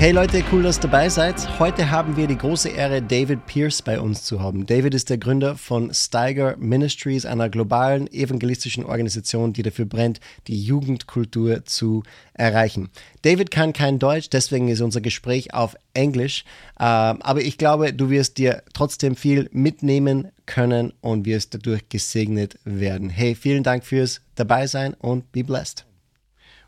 Hey Leute, cool, dass ihr dabei seid. Heute haben wir die große Ehre, David Pierce bei uns zu haben. David ist der Gründer von Steiger Ministries, einer globalen evangelistischen Organisation, die dafür brennt, die Jugendkultur zu erreichen. David kann kein Deutsch, deswegen ist unser Gespräch auf Englisch. Ähm, aber ich glaube, du wirst dir trotzdem viel mitnehmen können und wirst dadurch gesegnet werden. Hey, vielen Dank fürs Dabeisein und be blessed.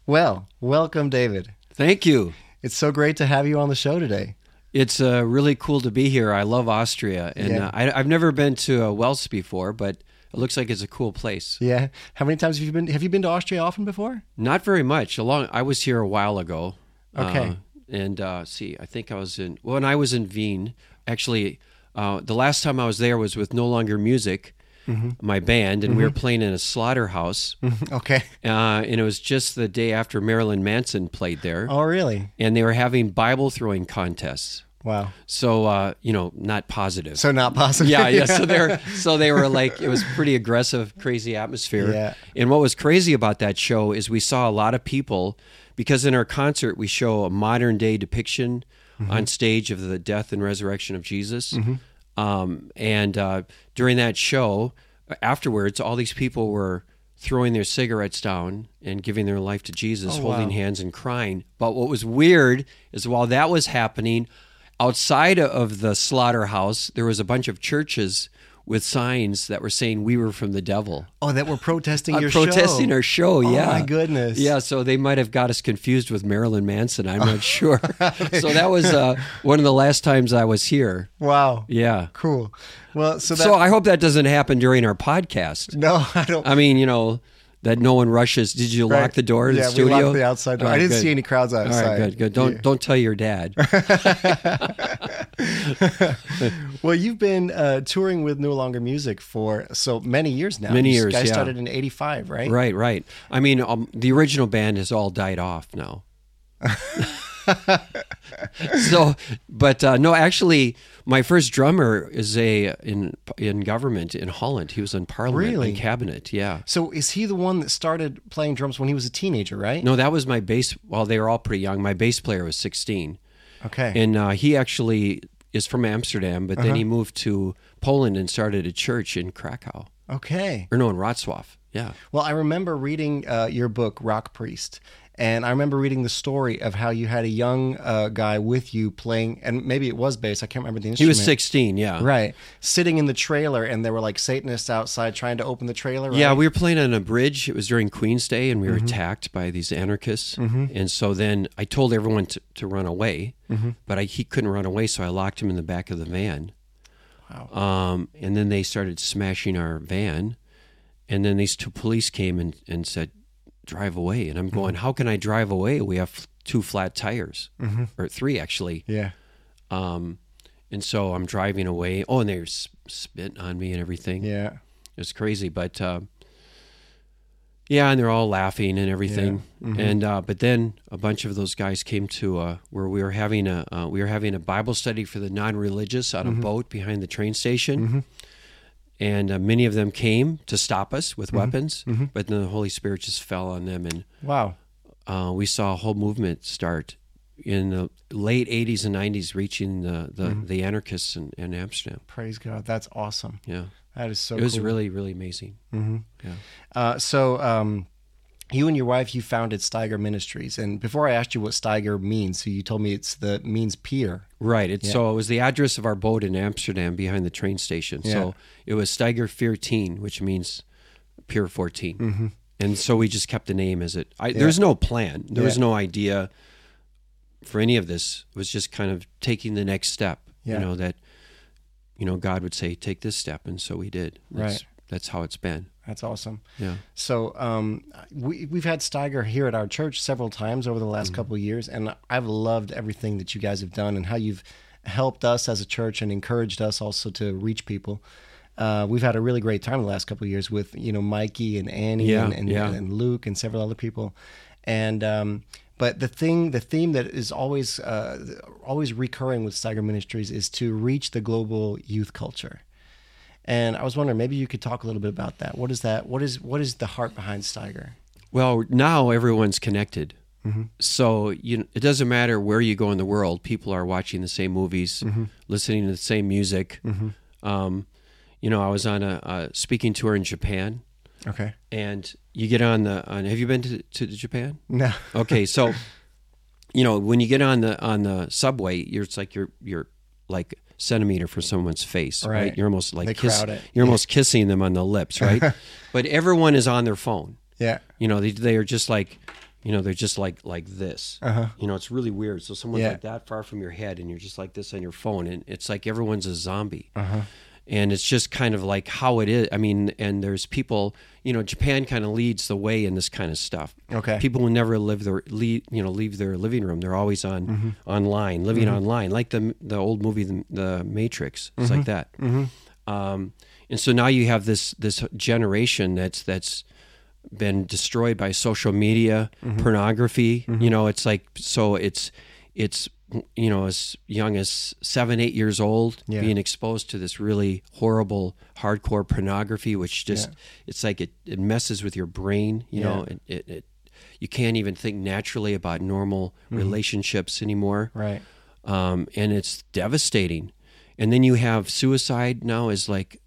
Well, welcome, David. Thank you. It's so great to have you on the show today. It's uh, really cool to be here. I love Austria, and Yeah. uh, I, I've never been to uh, Wels before, but it looks like it's a cool place. Yeah. How many times have you been? Have you been to Austria often before? Not very much. Along, I was here a while ago. Okay. Uh, and uh, see, I think I was in when I was in Wien. Actually, uh, the last time I was there was with No Longer Music, Mm-hmm. my band, and we were playing in a slaughterhouse. Okay. Uh, and it was just the day after Marilyn Manson played there, Oh, really? and they were having Bible throwing contests. Wow. So uh, you know, not positive. So not positive. yeah, yeah. So they're so they were like it was pretty aggressive, crazy atmosphere. Yeah. And what was crazy about that show is we saw a lot of people because in our concert we show a modern day depiction Mm-hmm. on stage of the death and resurrection of Jesus. Um, and uh, during that show, afterwards, all these people were throwing their cigarettes down and giving their life to Jesus, Oh, holding wow. hands and crying. But what was weird is while that was happening, outside of the slaughterhouse, there was a bunch of churches with signs that were saying we were from the devil. Oh, that we're protesting Uh, your protesting show. our show, yeah. Oh my goodness. Yeah, so they might have got us confused with Marilyn Manson. I'm not sure. so that was uh, one of the last times I was here. Wow. Yeah. Cool. Well, so that. So I hope that doesn't happen during our podcast. no, I don't. I mean, you know, that no one rushes. Did you lock the door to yeah, the studio? we locked the outside door. All I didn't good. see any crowds outside. All right, good, good. Don't Yeah. don't tell your dad. Well, you've been uh, touring with No Longer Music for so many years now. Many You years, guys yeah. started in '85, right? right, right. I mean, um, the original band has all died off now. so, but uh, no, actually, my first drummer is a in in government in Holland. He was in Parliament Really? and cabinet. Yeah. So is he the one that started playing drums when he was a teenager, right? No, that was my bass. Well, they were all pretty young. My bass player was sixteen. Okay. and uh, he actually is from Amsterdam, but Uh-huh. then he moved to Poland and started a church in Krakow, okay. or no, in Wrocław. Yeah, Well, I remember reading uh, your book, Rock Priest, and I remember reading the story of how you had a young uh, guy with you playing, and maybe it was bass. I can't remember the instrument. he was sixteen. Yeah, Right, sitting in the trailer, and there were like Satanists outside trying to open the trailer. Right? Yeah, we were playing on a bridge. It was during Queen's Day, and we were Mm-hmm. attacked by these anarchists. And so then I told everyone to, to run away, Mm-hmm. but I, he couldn't run away, so I locked him in the back of the van. Wow. Um, and then they started smashing our van, and then these two police came and, and said, "Drive away." And I'm Mm-hmm. going, "How can I drive away? We have two flat tires, or three actually." yeah. Um, and so I'm driving away. Oh, and they're s- spitting on me and everything. Yeah. It was crazy, but uh, yeah, and they're all laughing and everything. Mm-hmm. And uh, but then a bunch of those guys came to uh, where we were having a uh, we were having a Bible study for the non-religious on Mm-hmm. a boat behind the train station. And uh, many of them came to stop us Mm-hmm. with weapons, but then the Holy Spirit just fell on them, and Wow. uh, we saw a whole movement start in the late '80s and '90s, reaching the the, Mm-hmm. the anarchists in, in Amsterdam. Praise God. That's awesome. Yeah, That is so. it was cool. really really amazing. Uh, so, um, you and your wife, you founded Steiger Ministries, and before I asked you what Steiger means, so you told me it's the means pier. Right. It's, So it was the address of our boat in Amsterdam behind the train station. Yeah. So it was Steiger 14, which means Pier 14. Mm-hmm. And so we just kept the name as it. I, There's no plan. There was no idea for any of this. It was just kind of taking the next step. Yeah. You know that, you know, God would say, "Take this step," and so we did. That's, Right. That's how it's been. That's awesome. Yeah. So um, we we've had Steiger here at our church several times over the last Mm-hmm. couple of years, and I've loved everything that you guys have done and how you've helped us as a church and encouraged us also to reach people. Uh, we've had a really great time the last couple of years with you know Mikey and Annie Yeah, and, and, yeah. and Luke and several other people, and um, but the thing the theme that is always uh, always recurring with Steiger Ministries is to reach the global youth culture. And I was wondering, maybe you could talk a little bit about that. What is that? What is what is the heart behind Steiger? Well, now everyone's connected. So you, it doesn't matter where you go in the world. People are watching the same movies, Mm-hmm. listening to the same music. Um, you know, I was on a, a speaking tour in Japan, Okay. and you get on the. On, have you been to, to Japan? No. Okay, so you know when you get on the on the subway, you're it's like you're you're like centimeter from someone's face, right? Right. You're almost like kiss, you're almost kissing them on the lips, right? but everyone is on their phone. Yeah. You know, they they are just like, you know, they're just like like this. Uh-huh. You know, it's really weird. So someone's Yeah. like that far from your head, and you're just like this on your phone, and it's like everyone's a zombie. Uh-huh. And it's just kind of like how it is. I mean, and there's people. You know, Japan kind of leads the way in this kind of stuff. Okay. People will never live their leave, you know, leave their living room. They're always on Mm-hmm. online, living online, like the the old movie, The, the Matrix. It's Mm-hmm. like that. Um, and so now you have this this generation that's that's been destroyed by social media, Mm-hmm. pornography. You know, it's like so it's it's you know as young as seven eight years old Yeah. being exposed to this really horrible hardcore pornography, which just it's like it, it messes with your brain. You know, it, it, it you can't even think naturally about normal Mm-hmm. relationships anymore Right. um, and it's devastating. And then you have suicide now is like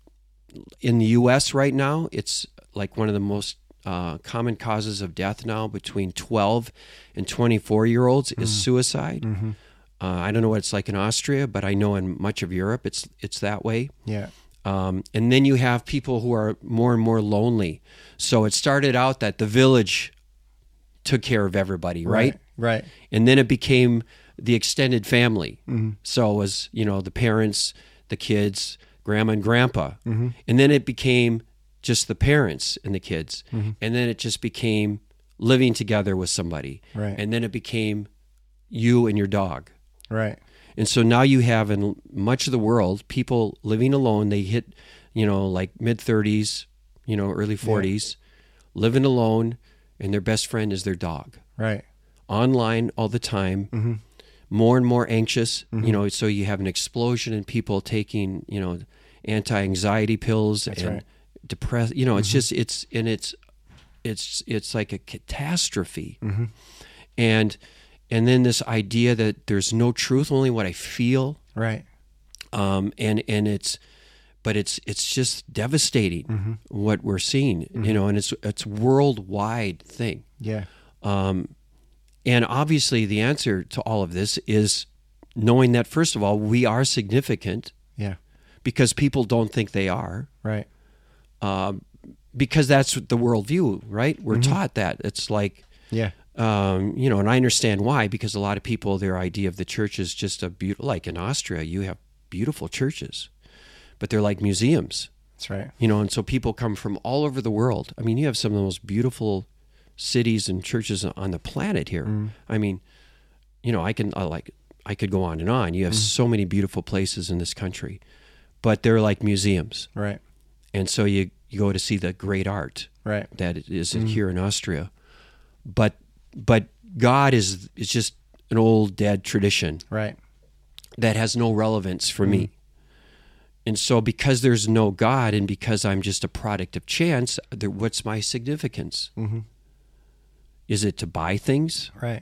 in the U.S. right now. It's like one of the most uh, common causes of death now between 12 and 24 year olds is suicide. Uh, I don't know what it's like in Austria, but I know in much of Europe it's it's that way. Yeah. Um, and then you have people who are more and more lonely. So it started out that the village took care of everybody, right? Right. and then it became the extended family. So it was you know the parents, the kids, grandma and grandpa, and then it became just the parents and the kids, and then it just became living together with somebody, Right. and then it became you and your dog. Right. And so now you have in much of the world people living alone. They hit, you know, like mid 30s, you know, early 40s, living alone, and their best friend is their dog Right. online all the time, Mm-hmm. more and more anxious. You know, so you have an explosion in people taking, you know, anti-anxiety pills and right. Mm-hmm. depress. You know, it's just it's and it's it's it's like a catastrophe, Mm-hmm. and and then this idea that there's no truth, only what I feel, Right. um, and and it's but it's it's just devastating Mm-hmm. what we're seeing. You know, and it's it's worldwide thing. Yeah. Um, and obviously, the answer to all of this is knowing that, first of all, we are significant Yeah. because people don't think they are, Right. um, because that's the worldview, right? We're taught that. It's like, Yeah. Um, you know, and I understand why, because a lot of people, their idea of the church is just a beautiful, like in Austria, you have beautiful churches, but they're like museums. That's right. you know and so people come from all over the world. I mean you have some of the most beautiful cities and churches on the planet here. Mm. I mean you know i can I like i could go on and on. You have mm. so many beautiful places in this country but they're like museums. Right. and so you, you go to see the great art Right. that is mm. here in austria. But but god is is just an old dead tradition Right. that has no relevance for me. And so, because there's no God and because I'm just a product of chance, there, what's my significance? Mm-hmm. Is it to buy things? Right.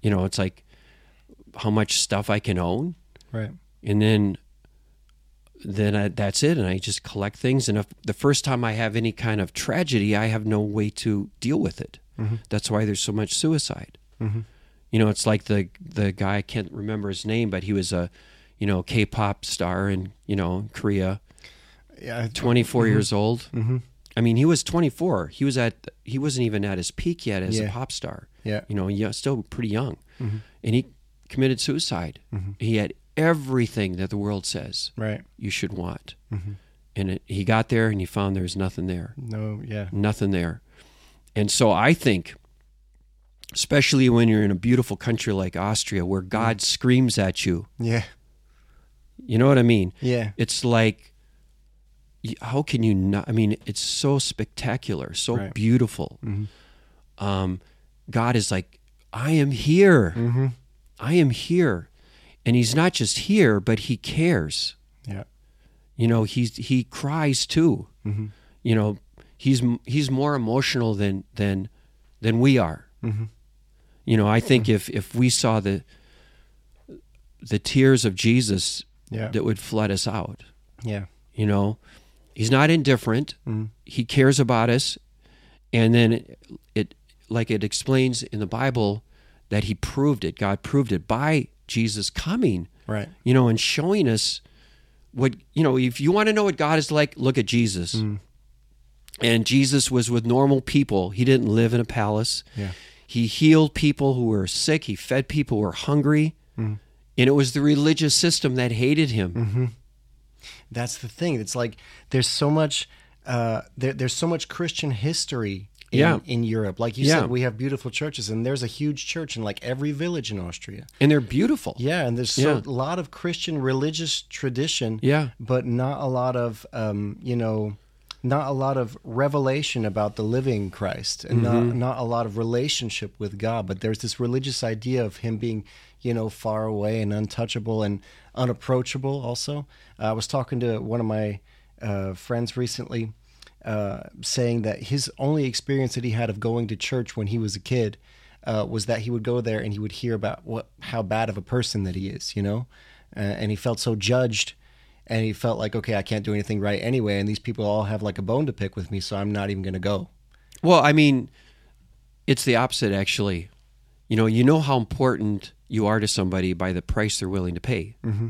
You know, it's like how much stuff I can own, Right. and then then I, that's it, and I just collect things. And if the first time I have any kind of tragedy, I have no way to deal with it. Mm-hmm. That's why there's so much suicide. Mm-hmm. You know, it's like the the guy I can't remember his name, but he was a you know K-pop star in you know Korea, Yeah. 24 mm-hmm. years old. I mean, he was 24. He was at he wasn't even at his peak yet as a pop star. Yeah. You know, yeah, still pretty young, and he committed suicide. He had everything that the world says Right. you should want, and it, he got there and he found there was nothing there No. Yeah. nothing there. And so I think, especially when you're in a beautiful country like Austria where God screams at you, Yeah. you know what I mean? Yeah. It's like, how can you not? I mean, it's so spectacular, so Right. beautiful. Um, God is like, I am here. Mm-hmm. I am here. And he's not just here, but he cares. Yeah. You know, he's he cries too. Mm-hmm. You know, he's he's more emotional than than than we are. Mm-hmm. You know, I think if if we saw the the tears of Jesus, Yeah. that would flood us out. Yeah. You know, he's not indifferent. Mm-hmm. He cares about us, and then it, it like it explains in the Bible that he proved it. God proved it by Jesus coming. Right. You know, and showing us what you know. If you want to know what God is like, look at Jesus. Mm. And Jesus was with normal people. He didn't live in a palace. Yeah. He healed people who were sick. He fed people who were hungry. And it was the religious system that hated him. That's the thing. It's like there's so much uh, there, there's so much Christian history in, Yeah. in Europe. Like you Yeah. said, we have beautiful churches, and there's a huge church in like every village in Austria. And they're beautiful. Yeah, and there's so, Yeah. a lot of Christian religious tradition. Yeah. but not a lot of um, you know, not a lot of revelation about the living Christ, and not not a lot of relationship with God. But there's this religious idea of Him being, you know, far away and untouchable and unapproachable. Also, I was talking to one of my uh, friends recently. Uh, saying that his only experience that he had of going to church when he was a kid uh, was that he would go there and he would hear about what how bad of a person that he is, you know, uh, and he felt so judged, and he felt like okay, I can't do anything right anyway, and these people all have like a bone to pick with me, so I'm not even going to go. Well, I mean, it's the opposite, actually. You know, you know how important you are to somebody by the price they're willing to pay. Mm-hmm.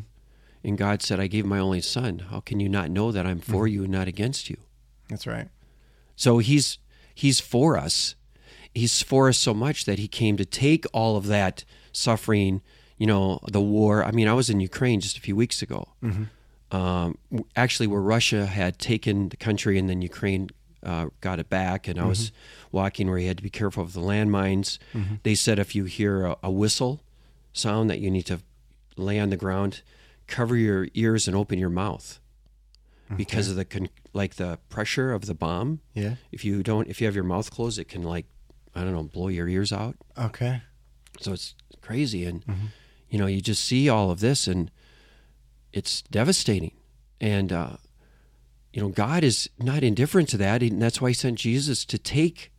And God said, I gave my only son. How can you not know that I'm for you and not against you? That's right. So he's he's for us. He's for us so much that he came to take all of that suffering, you know, the war. I mean, I was in Ukraine just a few weeks ago. Um, actually, where Russia had taken the country and then Ukraine uh, got it back, and I was walking where you had to be careful of the landmines. They said if you hear a, a whistle sound that you need to lay on the ground, cover your ears and open your mouth because of the con- like the pressure of the bomb. Yeah. If you don't, if you have your mouth closed, it can like I don't know, blow your ears out. Okay. So it's crazy, and you know, you just see all of this, and it's devastating. And uh, you know, God is not indifferent to that, and that's why He sent Jesus to take,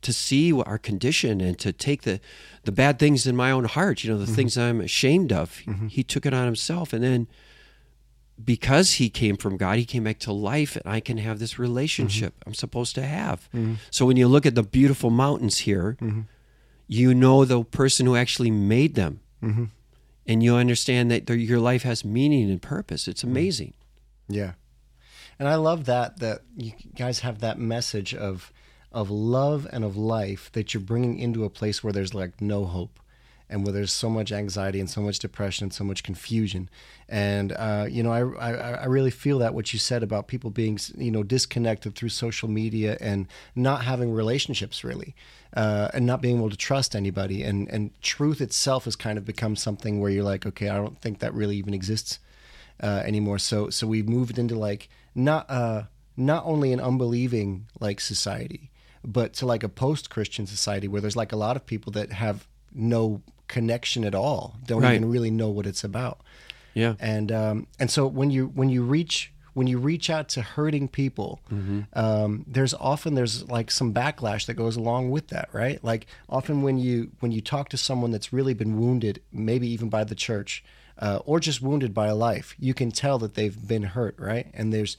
to see our condition, and to take the, the bad things in my own heart. You know, the mm-hmm. things I'm ashamed of. Mm-hmm. He took it on Himself, and then because He came from God, He came back to life, and I can have this relationship mm-hmm. I'm supposed to have. So when you look at the beautiful mountains here, you know the person who actually made them and you understand that your life has meaning and purpose it's amazing Yeah. And I love that that you guys have that message of of love and of life that you're bringing into a place where there's like no hope and where there's so much anxiety and so much depression and so much confusion. And uh, you know, I, I I really feel that what you said about people being you know disconnected through social media and not having relationships really, uh, and not being able to trust anybody. And and truth itself has kind of become something where you're like, okay, I don't think that really even exists uh, anymore. So so we moved into like not uh not only an unbelieving like society, but to like a post Christian society where there's like a lot of people that have no connection at all, don't Right. even really know what it's about. yeah And um and so when you when you reach when you reach out to hurting people, um, there's often there's like some backlash that goes along with that, right? Like often when you when you talk to someone that's really been wounded, maybe even by the church, uh, or just wounded by life, you can tell that they've been hurt, right? And there's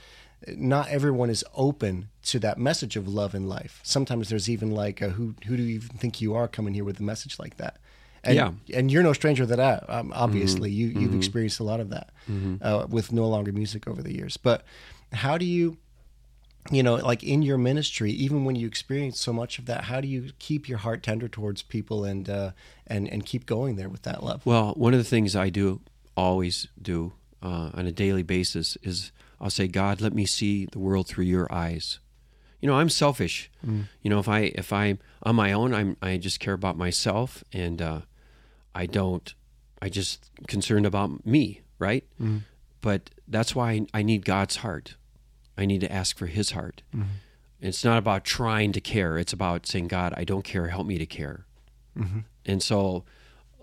not everyone is open to that message of love and life. Sometimes there's even like a, who who do you even think you are coming here with a message like that? And, Yeah. and you're no stranger to that. Um, obviously, you you've experienced a lot of that uh, with no longer music over the years. But how do you, you know, like in your ministry, even when you experience so much of that, how do you keep your heart tender towards people and uh, and and keep going there with that love? well one of the things i do always do uh, on a daily basis is i'll say god let me see the world through your eyes you know i'm selfish you know if i if i'm on my own i'm i just care about myself and uh, i don't i just concerned about me right? Mm-hmm. But that's why I, need god's heart. I need to ask for his heart. Mm-hmm. It's not about trying to care. It's about saying god i don't care. Help me to care. Mm-hmm. And so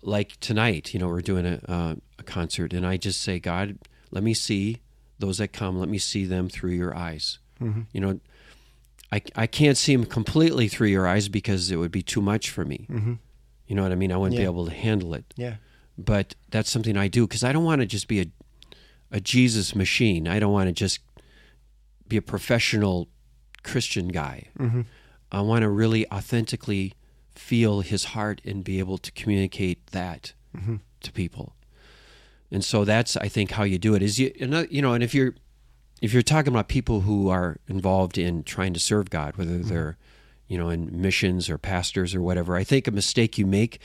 like tonight you know we're doing a, uh, a concert and i just say god let me see those that come. Let me see them through your eyes. You know I, I can't see them completely through your eyes because it would be too much for me You know what I mean? I wouldn't be able to handle it. Yeah. But that's something I do because I don't want to just be a a Jesus machine. I don't want to just be a professional Christian guy. Mm-hmm. I want to really authentically feel his heart and be able to communicate that Mm-hmm. to people. And so that's I think how you do it is you you know and if you're if you're talking about people who are involved in trying to serve God whether they're you know in missions or pastors or whatever I think a mistake you make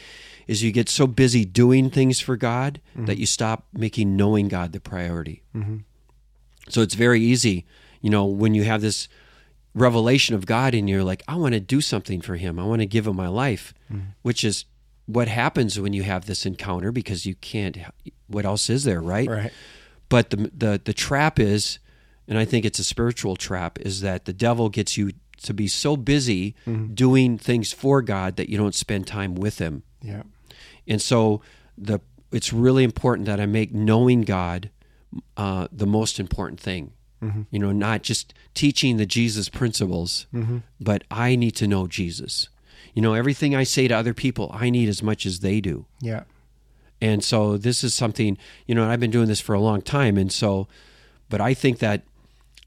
is you get so busy doing things for God mm-hmm. that you stop making knowing God the priority. Mm-hmm. So it's very easy, you know, when you have this revelation of God and you're like, I want to do something for him. I want to give him my life, mm-hmm. which is what happens when you have this encounter because you can't what else is there, right? Right. But the the the trap is and I think it's a spiritual trap is that the devil gets you to be so busy mm-hmm. doing things for God that you don't spend time with him. Yeah. And so the it's really important that I make knowing God uh, the most important thing. Mm-hmm. You know, not just teaching the Jesus principles, mm-hmm. but I need to know Jesus. You know, everything I say to other people, I need as much as they do. Yeah. And so this is something, you know, and I've been doing this for a long time. And so, but I think that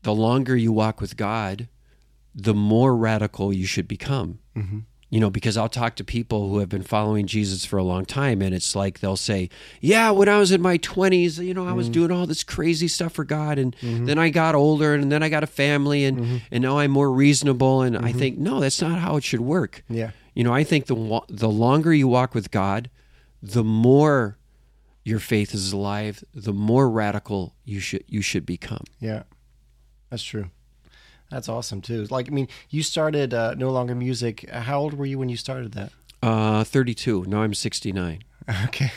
the longer you walk with God, the more radical you should become. Mm-hmm. You know, because I'll talk to people who have been following Jesus for a long time, and it's like they'll say, Yeah, when I was in my 20s, you know, I was mm-hmm. doing all this crazy stuff for God. And mm-hmm. then I got older, and then I got a family, and, and now I'm more reasonable. And I think, No, that's not how it should work. Yeah. You know, I think the the longer you walk with God, the more your faith is alive, the more radical you should you should become. Yeah, that's true. That's awesome too. Like, I mean, you started uh, No Longer Music. How old were you when you started that? Uh, 32. Now I'm 69. Okay,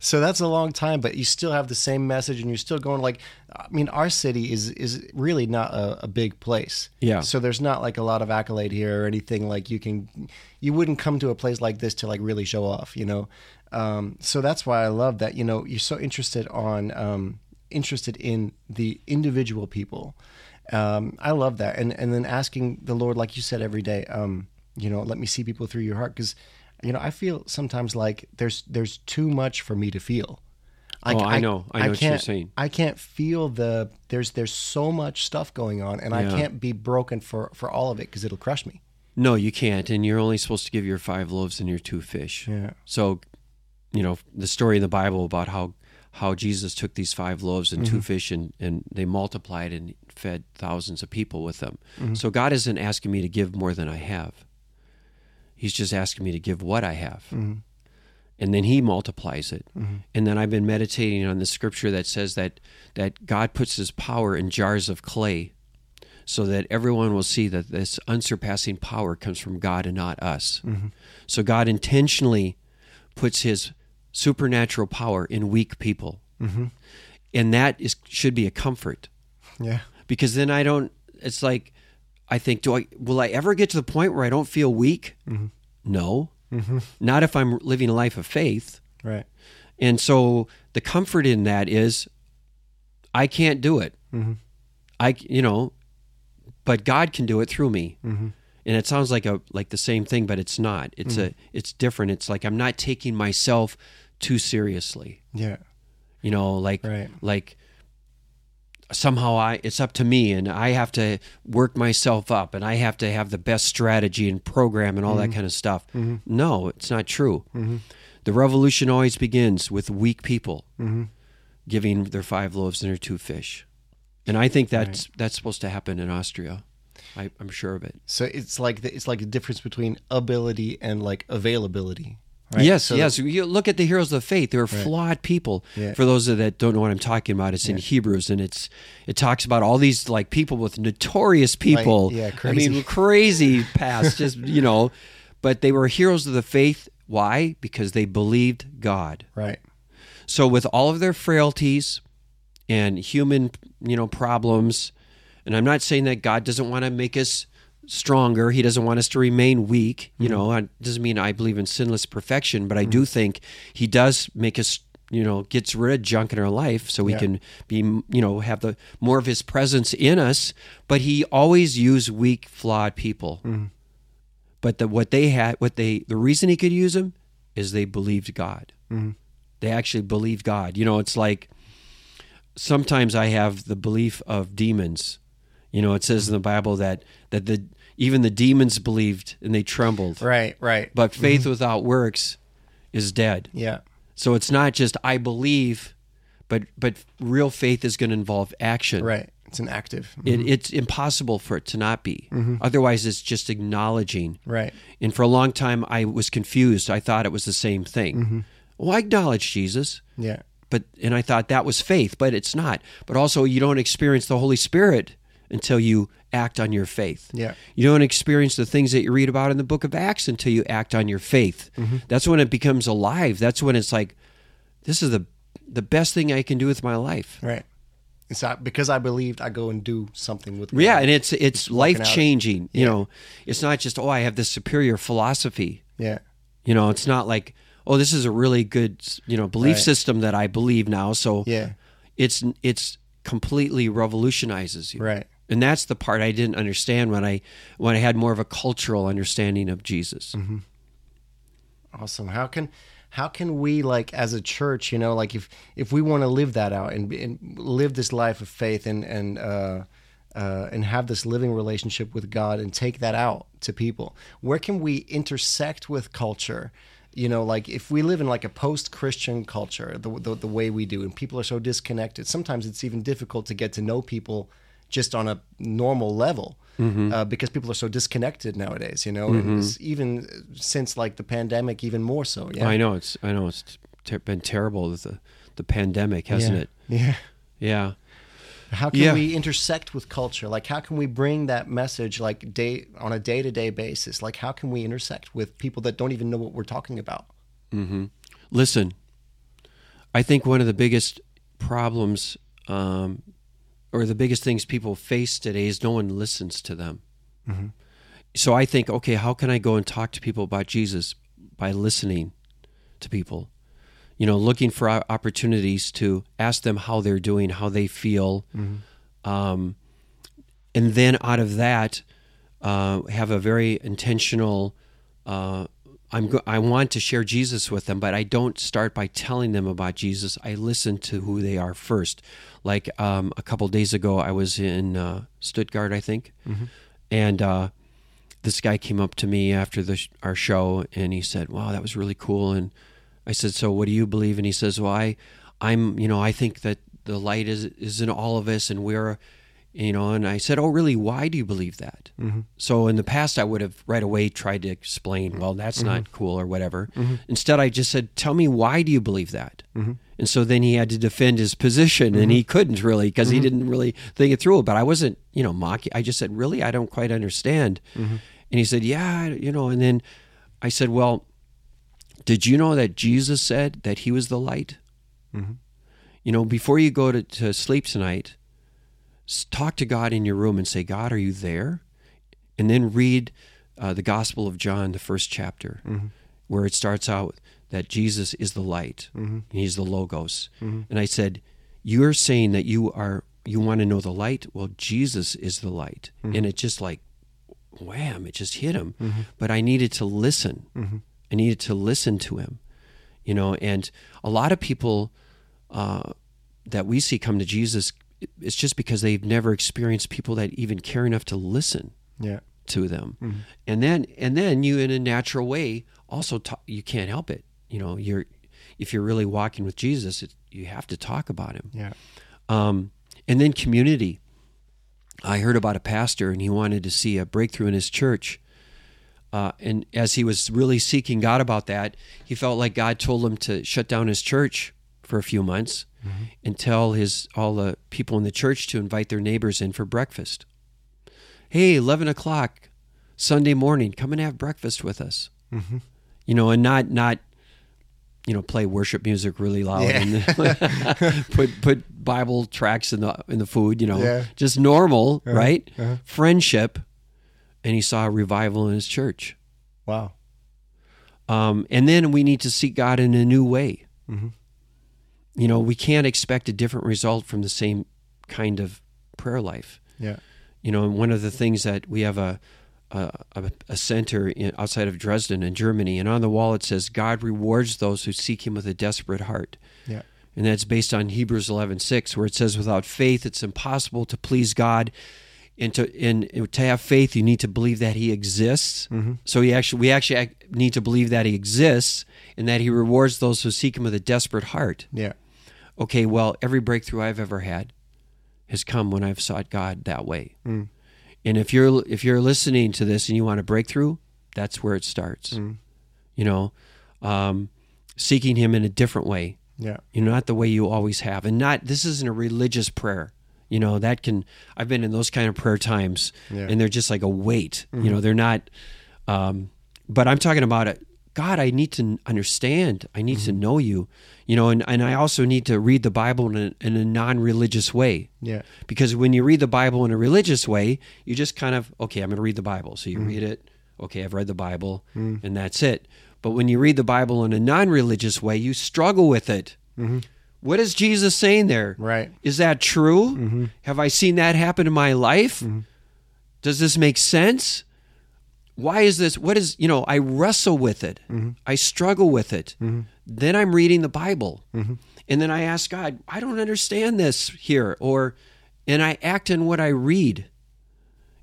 so that's a long time, but you still have the same message, and you're still going. Like, I mean, our city is is really not a, a big place. Yeah. So there's not like a lot of accolade here or anything. Like you can, you wouldn't come to a place like this to like really show off, you know. Um, so that's why I love that. You know, you're so interested on um, interested in the individual people. Um, I love that, and and then asking the Lord, like you said, every day. Um, you know, let me see people through your heart, because you know I feel sometimes like there's there's too much for me to feel. Like, Oh, I know. I know what you're saying. I can't feel the there's there's so much stuff going on, and I can't be broken for for all of it because it'll crush me. No, you can't, and you're only supposed to give your five loaves and your two fish. Yeah. So, you know, the story in the Bible about how how Jesus took these five loaves and two fish and, and they multiplied and fed thousands of people with them. Mm-hmm. So God isn't asking me to give more than I have. He's just asking me to give what I have. Mm-hmm. And then he multiplies it. Mm-hmm. And then I've been meditating on the scripture that says that that God puts his power in jars of clay so that everyone will see that this unsurpassing power comes from God and not us. So God intentionally puts his supernatural power in weak people. And that is should be a comfort Yeah. Because then I don't it's like I think do I will I ever get to the point where I don't feel weak? Mm-hmm. No. Mm-hmm. Not if I'm living a life of faith. Right. And so the comfort in that is I can't do it. Mm-hmm. I you know, but God can do it through me. And it sounds like a like the same thing, but it's not. It's a it's different. It's like I'm not taking myself too seriously. Yeah. You know, like Right. like somehow I it's up to me and I have to work myself up and I have to have the best strategy and program and all that mm-hmm. kind of stuff. Mm-hmm. No, it's not true. Mm-hmm. The revolution always begins with weak people giving their five loaves and their two fish. And I think that's that's supposed to happen in Austria. I, I'm sure of it. So it's like the, it's like a difference between ability and like availability. Right? Yes, So- yes. You look at the heroes of the faith; they're flawed people. Yeah. For those that don't know what I'm talking about, it's in Hebrews, and it's it talks about all these like people with notorious people. yeah, crazy. I mean, crazy. crazy past, just you know, but they were heroes of the faith. Why? Because they believed God. Right. So with all of their frailties and human, you know, problems, and I'm not saying that God doesn't want to make us stronger. He doesn't want us to remain weak. You mm-hmm. know, it doesn't mean I believe in sinless perfection, but I mm-hmm. do think He does make us, you know, gets rid of junk in our life so we Yeah. can be, you know, have the more of His presence in us. But He always used weak, flawed people. Mm-hmm. But the, what they had, what they, the reason He could use them is they believed God. Mm-hmm. They actually believed God. You know, it's like sometimes I have the belief of demons. You know, it says in the Bible that that the even the demons believed and they trembled. Right, right. But faith mm-hmm. without works is dead. yeah. So it's not just I believe, but but real faith is going to involve action. Right. It's an active. It, mm-hmm. it's impossible for it to not be. Mm-hmm. Otherwise, it's just acknowledging. Right. And for a long time, I was confused. I thought it was the same thing. Well, I acknowledge Jesus, Yeah. but and I thought that was faith, but it's not. But also, you don't experience the Holy Spirit until you act on your faith. Yeah. You don't experience the things that you read about in the book of Acts until you act on your faith. Mm-hmm. That's when it becomes alive. That's when it's like, this is the the best thing I can do with my life. Right. It's not because I believed I go and do something with Yeah, and it's it's working life changing. You know, it's not just oh I have this superior philosophy. Yeah. You know, it's not like oh this is a really good you know belief Right. system that I believe now. So Yeah. it's it's completely revolutionizes you. Right. And that's the part I didn't understand when I when I had more of a cultural understanding of Jesus. Mm-hmm. Awesome. How can how can we like as a church, you know, like if if we want to live that out and, and live this life of faith and and uh, uh, and have this living relationship with God and take that out to people, where can we intersect with culture? You know, like if we live in like a post-Christian culture, the, the the way we do, and people are so disconnected, sometimes it's even difficult to get to know people just on a normal level uh, because people are so disconnected nowadays. You know, it's even since like the pandemic, even more so. Yeah, I know it's I know it's ter- been terrible with the the pandemic, hasn't yeah. it? Yeah. Yeah. How can Yeah. we intersect with culture? Like, how can we bring that message like day on a day to day basis? Like, how can we intersect with people that don't even know what we're talking about? Listen, I think one of the biggest problems, um, or the biggest things people face today is no one listens to them. So I think, okay, how can I go and talk to people about Jesus by listening to people? You know, looking for opportunities to ask them how they're doing, how they feel, um, and then out of that, uh, have a very intentional. Uh, I'm go- I want to share Jesus with them, but I don't start by telling them about Jesus. I listen to who they are first. Like um, a couple days ago, I was in uh, Stuttgart, I think, and uh, this guy came up to me after the sh- our show, and he said, "Wow, that was really cool." And I said, "So, what do you believe?" And he says, "Well, I, I'm, you know, I think that the light is is in all of us, and we're." You know, and I said, "Oh, really? Why do you believe that?" Mm-hmm. So in the past, I would have right away tried to explain, "Well, that's not mm-hmm. cool" or whatever. Mm-hmm. Instead, I just said, "Tell me why do you believe that?" And so then he had to defend his position, and he couldn't really because he didn't really think it through. But I wasn't, you know, mocking. I just said, "Really, I don't quite understand." And he said, "Yeah, you know." And then I said, "Well, did you know that Jesus said that he was the light?" You know, before you go to, to sleep tonight, talk to God in your room and say, God, are you there? And then read uh, the Gospel of John, the first chapter, mm-hmm. where it starts out that Jesus is the light. And he's the Logos. Mm-hmm. And I said, You're saying that you are you want to know the light? Well, Jesus is the light. And it just like wham, it just hit him. But I needed to listen. I needed to listen to him. You know, and a lot of people uh, that we see come to Jesus, it's just because they've never experienced people that even care enough to listen Yeah. to them, and then and then you, in a natural way, also talk, you can't help it. You know, you're if you're really walking with Jesus, it, you have to talk about him. Yeah. Um, and then community. I heard about a pastor, and he wanted to see a breakthrough in his church. Uh, and as he was really seeking God about that, he felt like God told him to shut down his church for a few months and tell his all the people in the church to invite their neighbors in for breakfast. Hey, eleven o'clock Sunday morning, come and have breakfast with us. You know, and not not you know play worship music really loud Yeah. and put put Bible tracks in the in the food. You know, Yeah. just normal, Uh-huh, right? uh-huh. Friendship, and he saw a revival in his church. Wow. Um, and then we need to seek God in a new way. Mhm. You know, we can't expect a different result from the same kind of prayer life. Yeah. You know, and one of the things that we have a, a, a, center in, outside of Dresden in Germany, and on the wall it says, "God rewards those who seek Him with a desperate heart." Yeah. and that's based on Hebrews 11:6 where it says without faith it's impossible to please God and to and to have faith you need to believe that he exists mm-hmm. so he actually we actually need to believe that he exists and that he rewards those who seek him with a desperate heart Yeah. Okay well every breakthrough I've ever had has come when I've sought God that way Mm. and if you're if you're listening to this and you want a breakthrough that's where it starts Mm. you know um, seeking him in a different way Yeah. you know not the way you always have and not this isn't a religious prayer you know that can i've been in those kind of prayer times Yeah. and they're just like a weight you know they're not um but i'm talking about it god i need to understand. I need to mm-hmm. know you. You know and, and i also need to read the bible in a, in a non-religious way. Yeah. because when you read the bible in a religious way you just kind of okay i'm going to read the bible. So you mm-hmm. read it. Okay i've read the bible mm. and that's it. But when you read the bible in a non-religious way you struggle with it. Mm-hmm. What is jesus saying there? Right. is that true? Have i seen that happen in my life? Does this make sense why is this what is you know i wrestle with it. Mm-hmm. I struggle with it. Mm-hmm. Then i'm reading the bible. Mm-hmm. And then i ask god i don't understand this here or and i act in what i read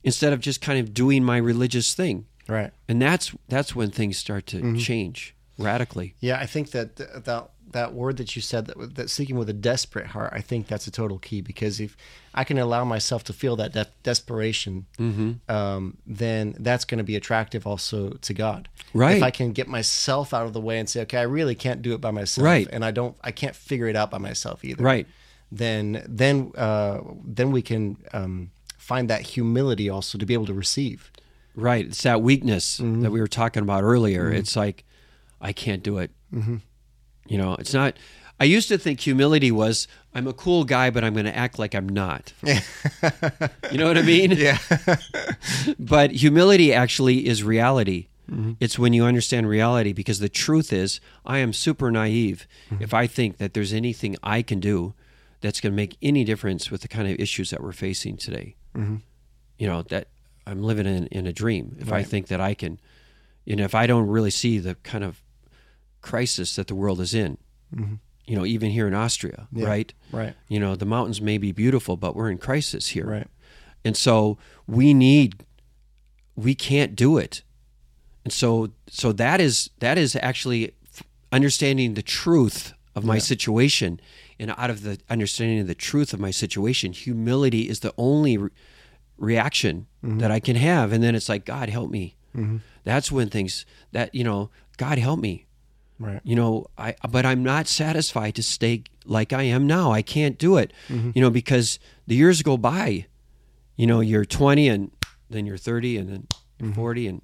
instead of just kind of doing my religious thing. Right. and that's that's when things start to Mm-hmm. change radically. Yeah, I think that that that word that you said that that seeking with a desperate heart, I think that's a total key because if I can allow myself to feel that de- desperation, Mm-hmm. um, then that's going to be attractive also to God. Right. If I can get myself out of the way and say, okay, I really can't do it by myself, Right. and I don't, I can't figure it out by myself either. Right. Then then uh, then we can um, find that humility also to be able to receive. Right. It's that weakness Mm-hmm. that we were talking about earlier. It's like, I can't do it. Mm-hmm. You know, it's not. I used to think humility was I'm a cool guy, but I'm going to act like I'm not. you know what I mean? Yeah. But humility actually is reality. Mm-hmm. It's when you understand reality because the truth is, I am super naive Mm-hmm. if I think that there's anything I can do that's going to make any difference with the kind of issues that we're facing today. Mm-hmm. You know, that I'm living in, in a dream if I think that I can, you know, if I don't really see the kind of crisis that the world is in, you know, even here in Austria, Mm-hmm. Yeah. right? Right. You know, the mountains may be beautiful, but we're in crisis here. Right. And so we need we can't do it. And so so that is that is actually understanding the truth of my Yeah. situation and out of the understanding of the truth of my situation, humility is the only re- reaction Mm-hmm. that I can have and then it's like God help me. That's when things that you know, God help me Right. you know i but i'm not satisfied to stay like i am now i can't do it Mm-hmm. you know because the years go by you know you're 20 and then you're 30 and then Mm-hmm. 40 and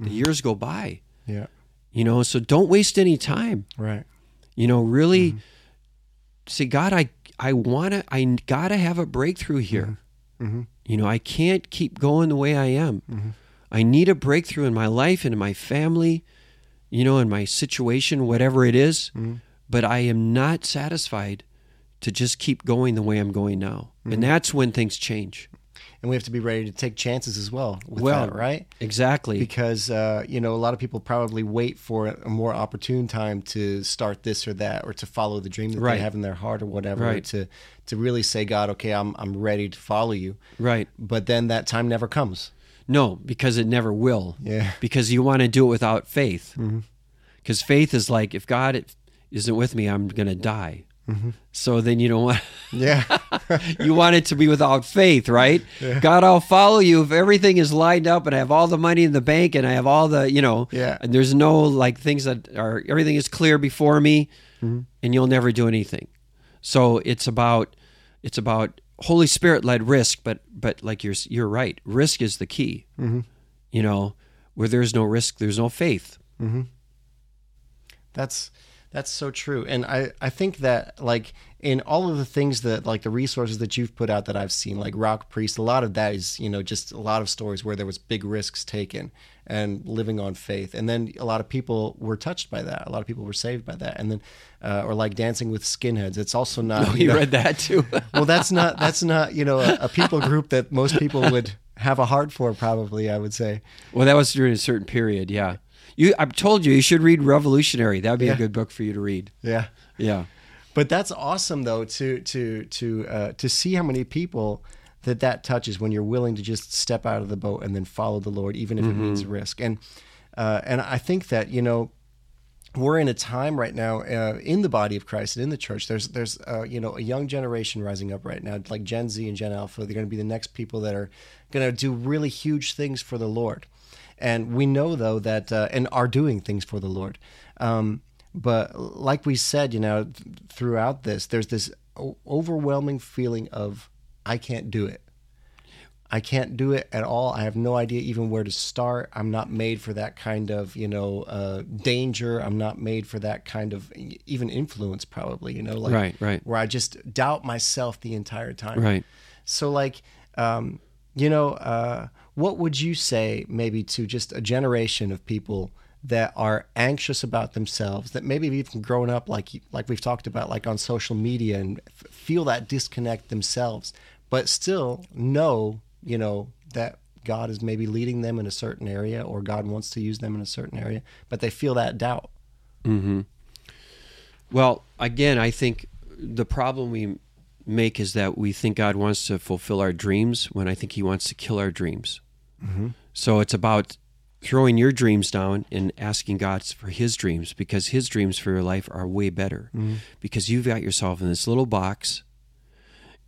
the years go by Yeah. you know so don't waste any time Right. you know really Mm-hmm. say god i i want to i gotta have a breakthrough here Mhm. you know i can't keep going the way i am Mm-hmm. i need a breakthrough in my life and in my family you know in my situation whatever it is. Mm-hmm. but i am not satisfied to just keep going the way i'm going now Mm-hmm. and that's when things change And we have to be ready to take chances as well. With Well, that, right? exactly because uh, you know a lot of people probably wait for a more opportune time to start this or that or to follow the dream that Right. they have in their heart or whatever Right. to to really say god okay i'm i'm ready to follow you right but then that time never comes no because it never will Yeah. because you want to do it without faith mm-hmm. because faith is like if god isn't with me i'm gonna die mm-hmm. so then you don't want yeah you want it to be without faith, right? God, I'll follow you if everything is lined up and I have all the money in the bank and I have all the, you know, Yeah. and there's no like things that are everything is clear before me mm-hmm. and you'll never do anything. So it's about it's about Holy Spirit led risk, but but like you're you're right, risk is the key. Mm-hmm. You know, where there's no risk, there's no faith. Mm-hmm. That's that's so true. And I I think that like in all of the things that like the resources that you've put out that I've seen like Rock Priest a lot of that is, you know, just a lot of stories where there was big risks taken and living on faith. And then a lot of people were touched by that. A lot of people were saved by that. And then uh, or like dancing with skinheads. It's also not Oh, you you know- read that too. well that's not that's not, you know, a, a people group that most people would have a heart for, probably, I would say. Well, that was during a certain period, yeah. You, I've told you, you should read Revolutionary. That would be Yeah. a good book for you to read. Yeah. Yeah. But that's awesome, though, to to to uh, to see how many people that that touches when you're willing to just step out of the boat and then follow the Lord, even if it means risk. And uh, and I think that you know we're in a time right now uh, in the body of Christ and in the church. There's there's uh, you know a young generation rising up right now, like Gen Z and Gen Alpha. They're going to be the next people that are going to do really huge things for the Lord. And we know though that uh, and are doing things for the Lord. Um, but like we said, you know, th- throughout this, there's this o- overwhelming feeling of I can't do it. I can't do it at all. I have no idea even where to start. I'm not made for that kind of, you know, uh, danger. I'm not made for that kind of even influence, probably, you know, like Right, right. where I just doubt myself the entire time. Right. So, like, um, you know, uh, what would you say maybe to just a generation of people that are anxious about themselves, that maybe have even grown up like like we've talked about, like on social media, and f- feel that disconnect themselves, but still know, you know, that God is maybe leading them in a certain area, or God wants to use them in a certain area, but they feel that doubt. Hmm. Well, again, I think the problem we make is that we think God wants to fulfill our dreams when I think He wants to kill our dreams. Hmm. So it's about throwing your dreams down and asking God for His dreams because His dreams for your life are way better. Because you've got yourself in this little box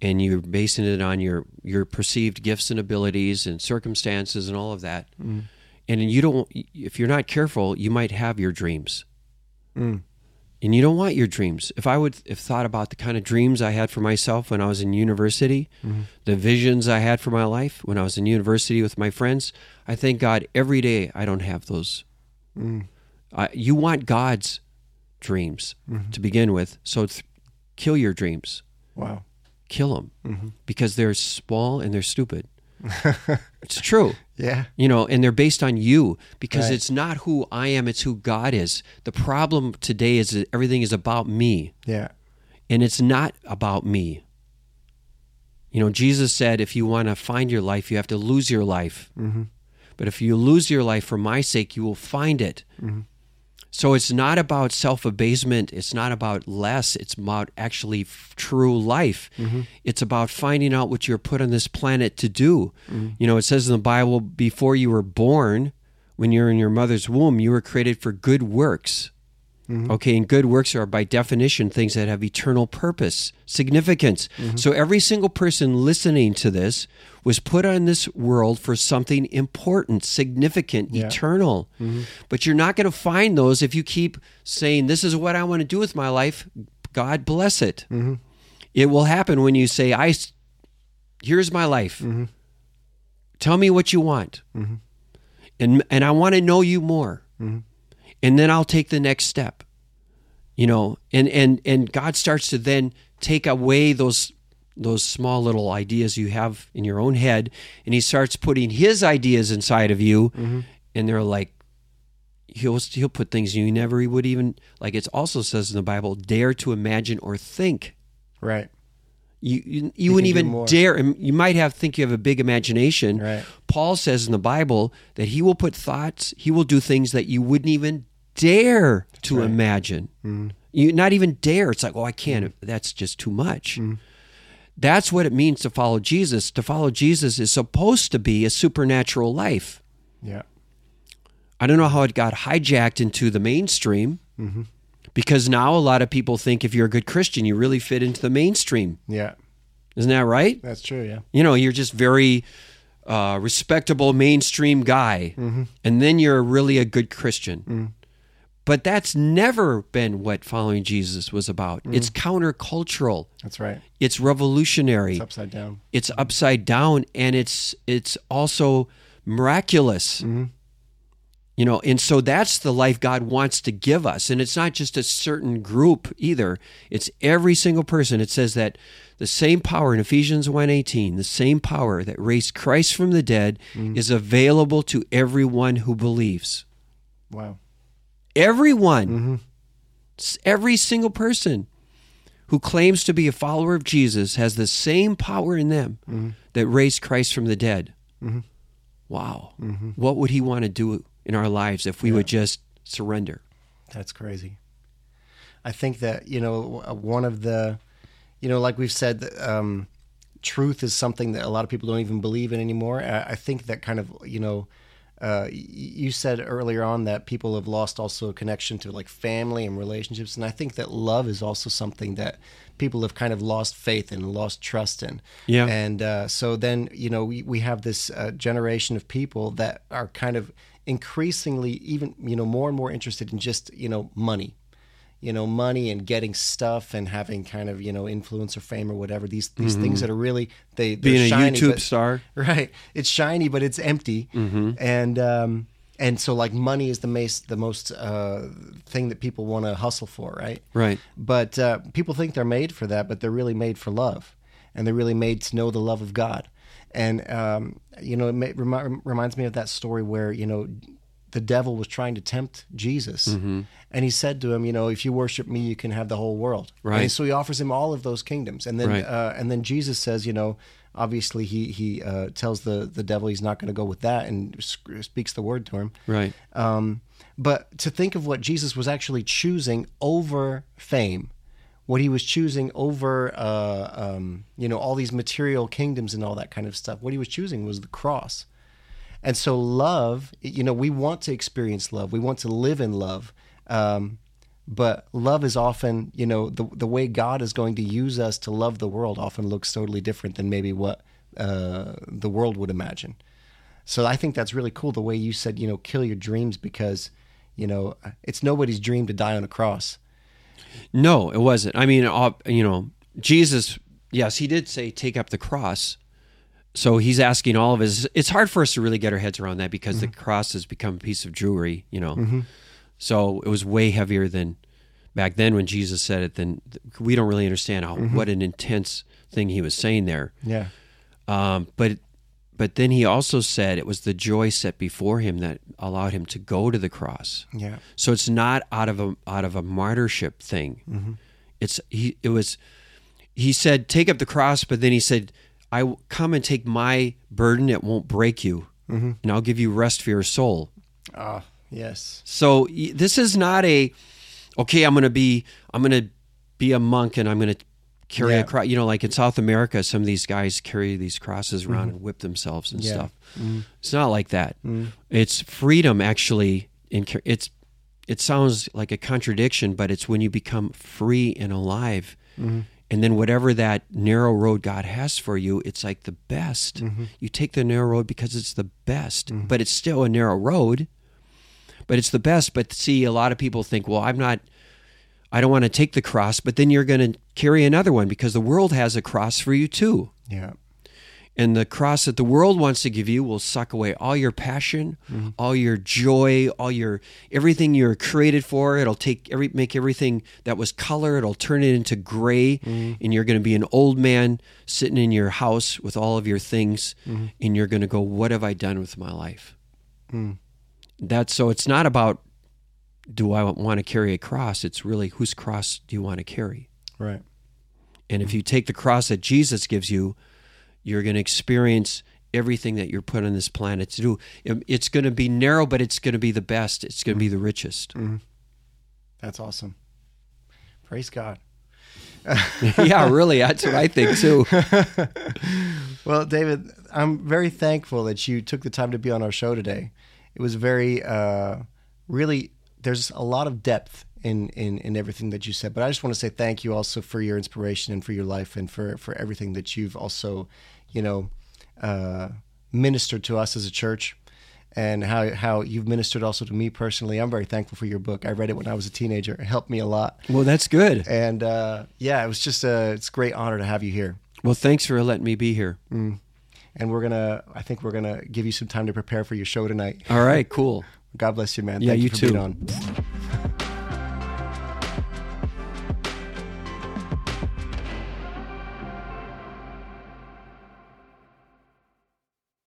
and you're basing it on your your perceived gifts and abilities and circumstances and all of that. Mm. And you don't if you're not careful, you might have your dreams mm. and you don't want your dreams. If I would have thought about the kind of dreams I had for myself when I was in university, mm-hmm. the visions I had for my life when I was in university with my friends, I thank God every day I don't have those. Mm. I, you want God's dreams mm-hmm. to begin with, so th- kill your dreams, Wow. Kill them mm-hmm. because they're small and they're stupid. it's true. Yeah. You know, and they're based on you because Right. it's not who I am, it's who God is. The problem today is that everything is about me, Yeah. and it's not about me. You know, Jesus said if you want to find your life, you have to lose your life. Mm-hmm. But if you lose your life for my sake, you will find it. Mm-hmm. So it's not about self abasement. It's not about less. It's about actually f- true life. Mm-hmm. It's about finding out what you're put on this planet to do. Mm-hmm. You know, it says in the Bible, before you were born, when you're in your mother's womb, you were created for good works. Mm-hmm. Okay, and good works are by definition things that have eternal purpose, significance. Mm-hmm. So every single person listening to this was put on this world for something important, significant, Yeah. eternal. Mm-hmm. But you're not going to find those if you keep saying, This is what I want to do with my life. God bless it. It will happen when you say, I, here's my life. Tell me what you want. And, and I want to know you more and then I'll take the next step. You know, and and and God starts to then take away those those small little ideas you have in your own head, and He starts putting His ideas inside of you, and they're like. He'll he'll put things you never would even like. It also says in the Bible, dare to imagine or think. Right. You you, you wouldn't even dare. You might have think you have a big imagination. Right. Paul says in the Bible that he will put thoughts, he will do things that you wouldn't even dare to right. imagine. Mm. You not even dare. It's like, oh, I can't. That's just too much. Mm. That's what it means to follow Jesus. To follow Jesus is supposed to be a supernatural life. Yeah. I don't know how it got hijacked into the mainstream. Mm-hmm. Because now a lot of people think if you're a good Christian, you really fit into the mainstream. Yeah. Isn't that right? That's true. Yeah. you know you're just very uh, respectable mainstream guy and then you're really a good christian but that's never been what following jesus was about. It's mm. countercultural. That's right. it's revolutionary. It's upside down. it's upside down and it's it's also miraculous. Mm-hmm. You know and so that's the life god wants to give us. And it's not just a certain group either. It's every single person. It says that the same power in ephesians 1.18 the same power that raised christ from the dead mm-hmm. is available to everyone who believes. Wow. Everyone S- every single person who claims to be a follower of jesus has the same power in them that raised christ from the dead wow, what would He want to do in our lives if we would just surrender? That's crazy. I think that you know uh, one of the, you know, like we've said, um, truth is something that a lot of people don't even believe in anymore. I think that kind of you know. Uh, you said earlier on that people have lost also a connection to like family and relationships, and I think that love is also something that people have kind of lost faith in, lost trust in. Yeah. And uh, so then you know we, we have this uh, generation of people that are kind of increasingly even you know more and more interested in just you know money you know money and getting stuff and having kind of you know influence or fame or whatever these these things that are really they they're Mm-hmm. Being a YouTube but- star. right it's shiny but it's empty Mm-hmm. and um and so like money is the most the most uh thing that people want to hustle for right Right. but uh, people think they're made for that, but they're really made for love, and they're really made to know the love of God. And um, you know, it may, remi- reminds me of that story where you know the devil was trying to tempt Jesus, Mm-hmm. and he said to him, you know, if you worship me, you can have the whole world. Right. And so he offers him all of those kingdoms, and then Right. uh, and then Jesus says, you know. Obviously, he he uh, tells the the devil he's not going to go with that, and sc- speaks the word to him. Right. Um, but to think of what Jesus was actually choosing over fame, what he was choosing over, uh, um, you know, all these material kingdoms and all that kind of stuff, what he was choosing was the cross. And so, love, you know, we want to experience love, we want to live in love. Um, but love is often, you know, the, the way God is going to use us to love the world often looks totally different than maybe what uh, the world would imagine. So I think that's really cool the way you said, you know, kill your dreams because, you know, it's nobody's dream to die on a cross. No, it wasn't. I mean, you know, Jesus, yes, he did say take up the cross. So he's asking all of us. It's hard for us to really get our heads around that because the mm-hmm. cross has become a piece of jewelry, you know. Mm-hmm. So it was way heavier than back then when Jesus said it. Then we don't really understand how mm-hmm. what an intense thing he was saying there. Yeah. Um, but but then he also said it was the joy set before him that allowed him to go to the cross. Yeah. So it's not out of a out of a martyrship thing. It's he it was he said take up the cross, but then he said I will come and take my burden. It won't break you, mm-hmm. and I'll give you rest for your soul. Ah, yes. So this is not a okay. I'm going to be I'm going to be a monk and I'm going to carry Yeah. a cross. You know, like in South America, some of these guys carry these crosses around mm-hmm. and whip themselves and Yeah. stuff. Mm-hmm. It's not like that. Mm. It's freedom actually. In it's it sounds like a contradiction, but it's when you become free and alive. And then whatever that narrow road God has for you, it's like the best. Mm-hmm. You take the narrow road because it's the best, mm-hmm. but it's still a narrow road but it's the best. But see, a lot of people think, well, I'm not, I don't want to take the cross, but then you're going to carry another one because the world has a cross for you too. Yeah. And the cross that the world wants to give you will suck away all your passion, mm-hmm. all your joy, all your everything you're created for. It'll take every make everything that was color, it'll turn it into gray, mm-hmm. and you're going to be an old man sitting in your house with all of your things, mm-hmm. and you're going to go, "What have I done with my life?" Mm. That's so. It's not about do I want to carry a cross. It's really whose cross do you want to carry. Right. And if you take the cross that Jesus gives you, you're going to experience everything that you're put on this planet to do. It's going to be narrow, but it's going to be the best. It's going to be the richest. That's awesome. Praise God. yeah, really. That's what I think too. Well, David, I'm very thankful that you took the time to be on our show today. It was very, uh, really, there's a lot of depth in, in, in everything that you said. But I just want to say thank you also for your inspiration and for your life and for, for everything that you've also, you know, uh, ministered to us as a church and how, how you've ministered also to me personally. I'm very thankful for your book. I read it when I was a teenager. It helped me a lot. Well, that's good. And uh, yeah, it was just a, it's a great honor to have you here. Well, thanks for letting me be here. and we're gonna i think we're gonna give you some time to prepare for your show tonight All right, cool. god bless you man Yeah, thank you for too. being on